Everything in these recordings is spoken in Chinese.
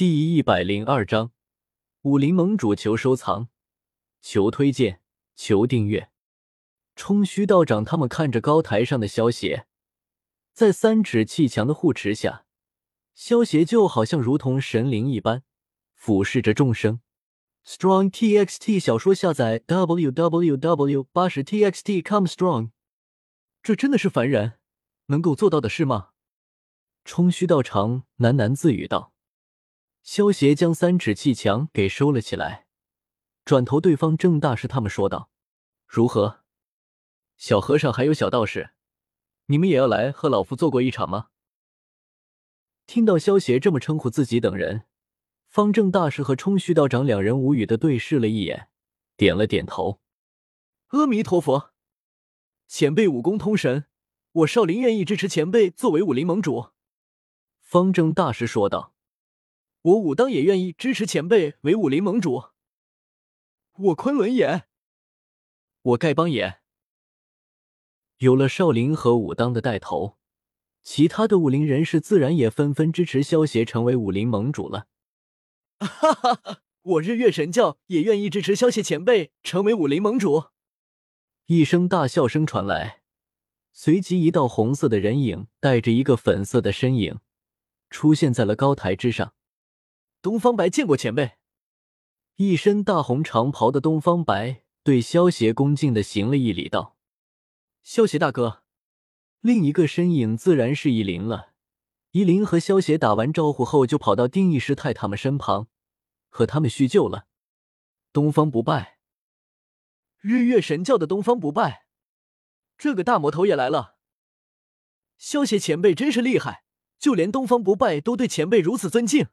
第一百零二章，武林盟主求收藏，求推荐，求订阅。冲虚道长他们看着高台上的萧邪，在三尺气墙的护持下，萧邪就好像如同神灵一般，俯视着众生。Strong TXT 小说下载 www 八十 TXT come strong，这真的是凡人能够做到的事吗？冲虚道长喃喃自语道。萧协将三尺气墙给收了起来，转头对方正大师他们说道：“如何，小和尚还有小道士，你们也要来和老夫做过一场吗？”听到萧协这么称呼自己等人，方正大师和冲虚道长两人无语的对视了一眼，点了点头：“阿弥陀佛，前辈武功通神，我少林愿意支持前辈作为武林盟主。”方正大师说道。我武当也愿意支持前辈为武林盟主。我昆仑也，我丐帮也。有了少林和武当的带头，其他的武林人士自然也纷纷支持萧协成为武林盟主了。哈哈哈！我日月神教也愿意支持萧协前辈成为武林盟主。一声大笑声传来，随即一道红色的人影带着一个粉色的身影出现在了高台之上。东方白见过前辈，一身大红长袍的东方白对萧协恭敬的行了一礼，道：“萧协大哥。”另一个身影自然是依林了。依林和萧协打完招呼后，就跑到丁义师太他们身旁，和他们叙旧了。东方不败，日月神教的东方不败，这个大魔头也来了。萧协前辈真是厉害，就连东方不败都对前辈如此尊敬。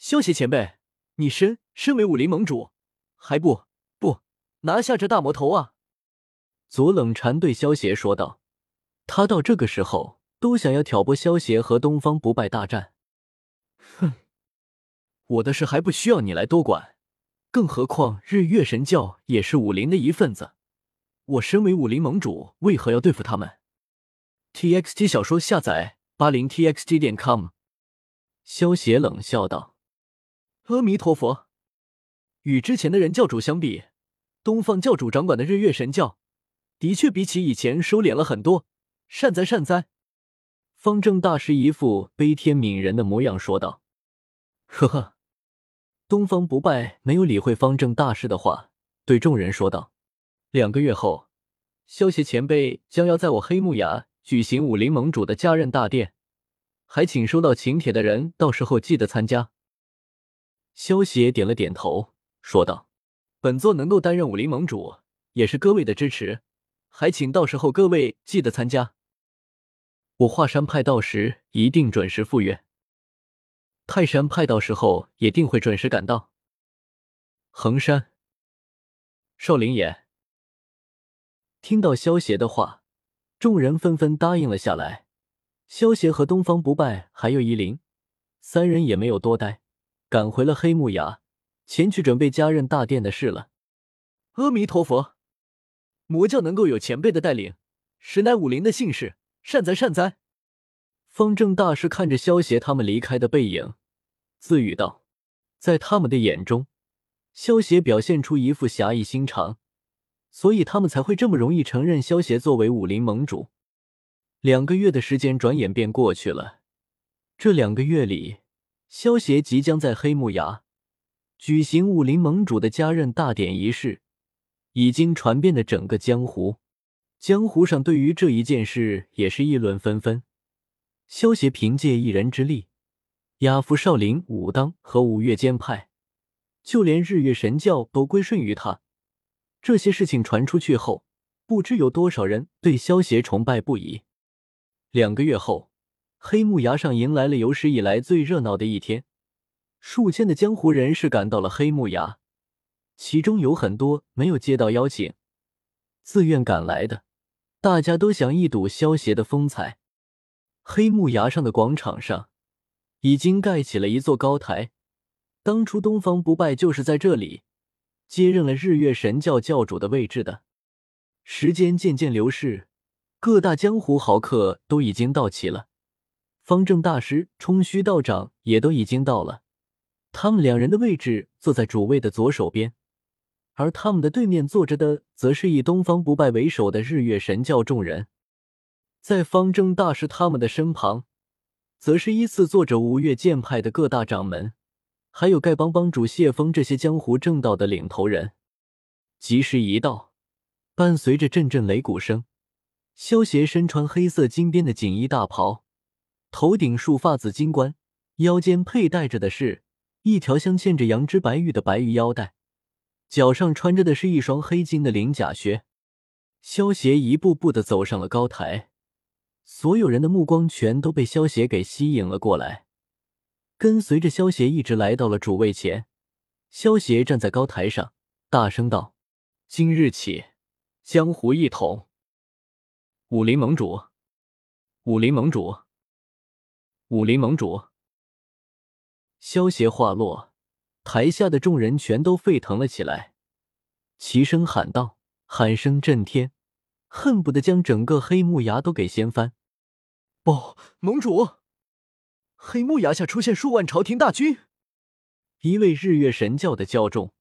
萧邪前辈，你身身为武林盟主，还不不拿下这大魔头啊？左冷禅对萧邪说道。他到这个时候都想要挑拨萧邪和东方不败大战。哼，我的事还不需要你来多管，更何况日月神教也是武林的一份子，我身为武林盟主，为何要对付他们？T X T 小说下载八零 T X T 点 com。萧邪冷笑道。阿弥陀佛，与之前的人教主相比，东方教主掌管的日月神教，的确比起以前收敛了很多。善哉善哉。方正大师一副悲天悯人的模样说道：“呵呵。”东方不败没有理会方正大师的话，对众人说道：“两个月后，萧协前辈将要在我黑木崖举行武林盟主的加任大典，还请收到请帖的人到时候记得参加。”萧协点了点头，说道：“本座能够担任武林盟主，也是各位的支持，还请到时候各位记得参加。我华山派到时一定准时赴约，泰山派到时候也定会准时赶到。衡山、少林也。”听到萧协的话，众人纷纷答应了下来。萧协和东方不败还有夷陵三人也没有多待。赶回了黑木崖，前去准备加任大殿的事了。阿弥陀佛，魔教能够有前辈的带领，实乃武林的幸事，善哉善哉。方正大师看着萧协他们离开的背影，自语道：“在他们的眼中，萧协表现出一副侠义心肠，所以他们才会这么容易承认萧协作为武林盟主。”两个月的时间转眼便过去了，这两个月里。萧协即将在黑木崖举行武林盟主的加任大典仪式，已经传遍了整个江湖。江湖上对于这一件事也是议论纷纷。萧协凭借一人之力，压服少林、武当和五岳剑派，就连日月神教都归顺于他。这些事情传出去后，不知有多少人对萧协崇拜不已。两个月后。黑木崖上迎来了有史以来最热闹的一天，数千的江湖人士赶到了黑木崖，其中有很多没有接到邀请，自愿赶来的，大家都想一睹萧协的风采。黑木崖上的广场上，已经盖起了一座高台，当初东方不败就是在这里接任了日月神教教主的位置的。时间渐渐流逝，各大江湖豪客都已经到齐了。方正大师、冲虚道长也都已经到了。他们两人的位置坐在主位的左手边，而他们的对面坐着的，则是以东方不败为首的日月神教众人。在方正大师他们的身旁，则是依次坐着五岳剑派的各大掌门，还有丐帮帮主谢峰这些江湖正道的领头人。吉时一到，伴随着阵阵擂鼓声，萧协身穿黑色金边的锦衣大袍，头顶束发紫金冠，腰间佩戴着的是一条镶嵌着羊脂白玉的白玉腰带，脚上穿着的是一双黑金的鳞甲靴。萧协一步步的走上了高台。所有人的目光全都被萧协给吸引了过来，跟随着萧协一直来到了主位前。萧协站在高台上，大声道：“今日起，江湖一统。”武林盟主，武林盟主，武林盟主。萧协话落，台下的众人全都沸腾了起来，齐声喊道：“喊声震天，恨不得将整个黑木崖都给掀翻。”报盟主，黑木崖下出现数万朝廷大军。一位日月神教的教众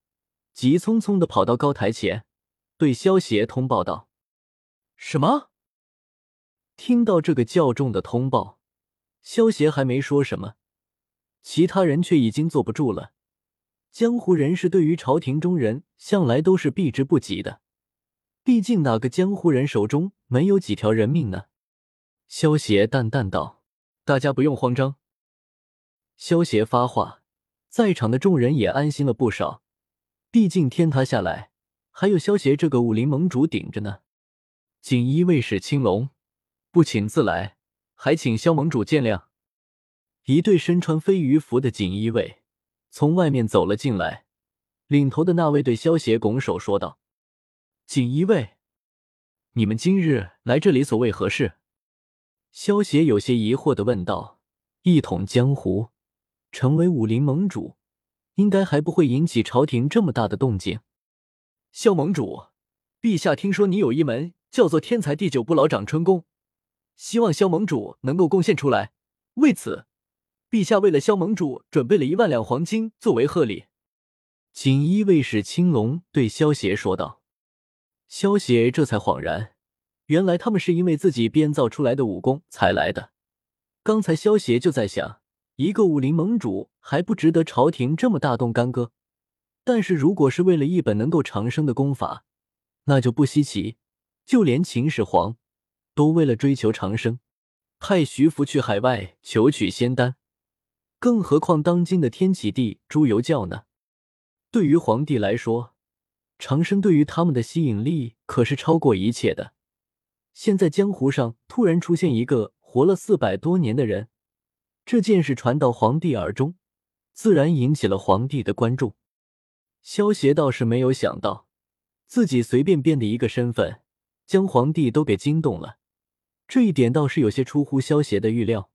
急匆匆的跑到高台前，对萧协通报道：“什么？”听到这个教众的通报，萧协还没说什么，其他人却已经坐不住了。江湖人士对于朝廷中人向来都是避之不及的，毕竟哪个江湖人手中没有几条人命呢？萧协淡淡道：“大家不用慌张。”萧协发话，在场的众人也安心了不少。毕竟天塌下来，还有萧协这个武林盟主顶着呢。锦衣卫使青龙不请自来，还请萧盟主见谅。一对身穿飞鱼服的锦衣卫从外面走了进来，领头的那位对萧协拱手说道：“锦衣卫，你们今日来这里所为何事？”萧协有些疑惑的问道：“一统江湖，成为武林盟主，应该还不会引起朝廷这么大的动静。”萧盟主，陛下听说你有一门叫做天才地久不老长春功，希望萧盟主能够贡献出来。为此，陛下为了萧盟主准备了一万两黄金作为贺礼。”锦衣卫士青龙对萧协说道。萧协这才恍然。原来他们是因为自己编造出来的武功才来的。刚才萧协就在想，一个武林盟主还不值得朝廷这么大动干戈。但是如果是为了一本能够长生的功法，那就不稀奇。就连秦始皇都为了追求长生，派徐福去海外求取仙丹，更何况当今的天启帝朱由教呢？对于皇帝来说，长生对于他们的吸引力可是超过一切的。现在江湖上突然出现一个活了四百多年的人，这件事传到皇帝耳中，自然引起了皇帝的关注。萧协倒是没有想到，自己随便编的一个身份，将皇帝都给惊动了。这一点倒是有些出乎萧协的预料。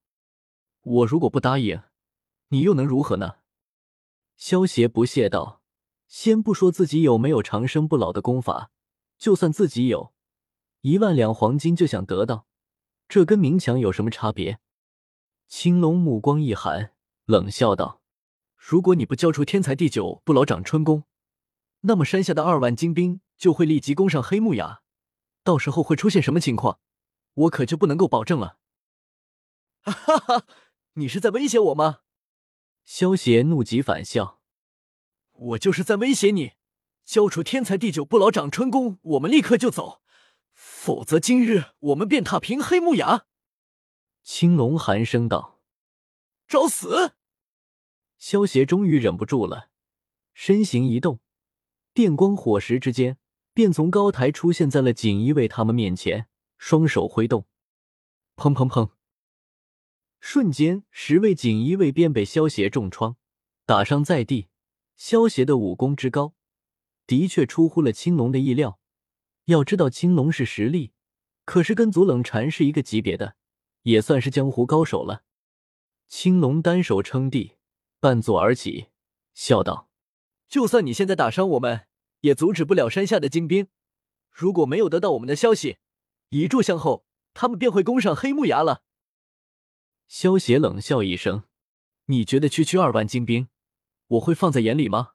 我如果不答应，你又能如何呢？萧协不屑道：“先不说自己有没有长生不老的功法，就算自己有。”一万两黄金就想得到，这跟明抢有什么差别？青龙目光一寒，冷笑道：“如果你不交出天才地久不老长春功，那么山下的二万精兵就会立即攻上黑木崖，到时候会出现什么情况，我可就不能够保证了。”哈哈，你是在威胁我吗？萧邪怒极反笑：“我就是在威胁你，交出天才地久不老长春功，我们立刻就走。”否则，今日我们便踏平黑木崖。”青龙寒声道。“找死！”萧协终于忍不住了，身形一动，电光火石之间，便从高台出现在了锦衣卫他们面前，双手挥动，砰砰砰！瞬间，十位锦衣卫便被萧协重创，打伤在地。萧协的武功之高，的确出乎了青龙的意料。要知道青龙是实力，可是跟左冷禅是一个级别的，也算是江湖高手了。青龙单手撑地，半坐而起，笑道：“就算你现在打伤我们，也阻止不了山下的精兵。如果没有得到我们的消息，一炷香后，他们便会攻上黑木崖了。”萧邪冷笑一声：“你觉得区区二万精兵，我会放在眼里吗？”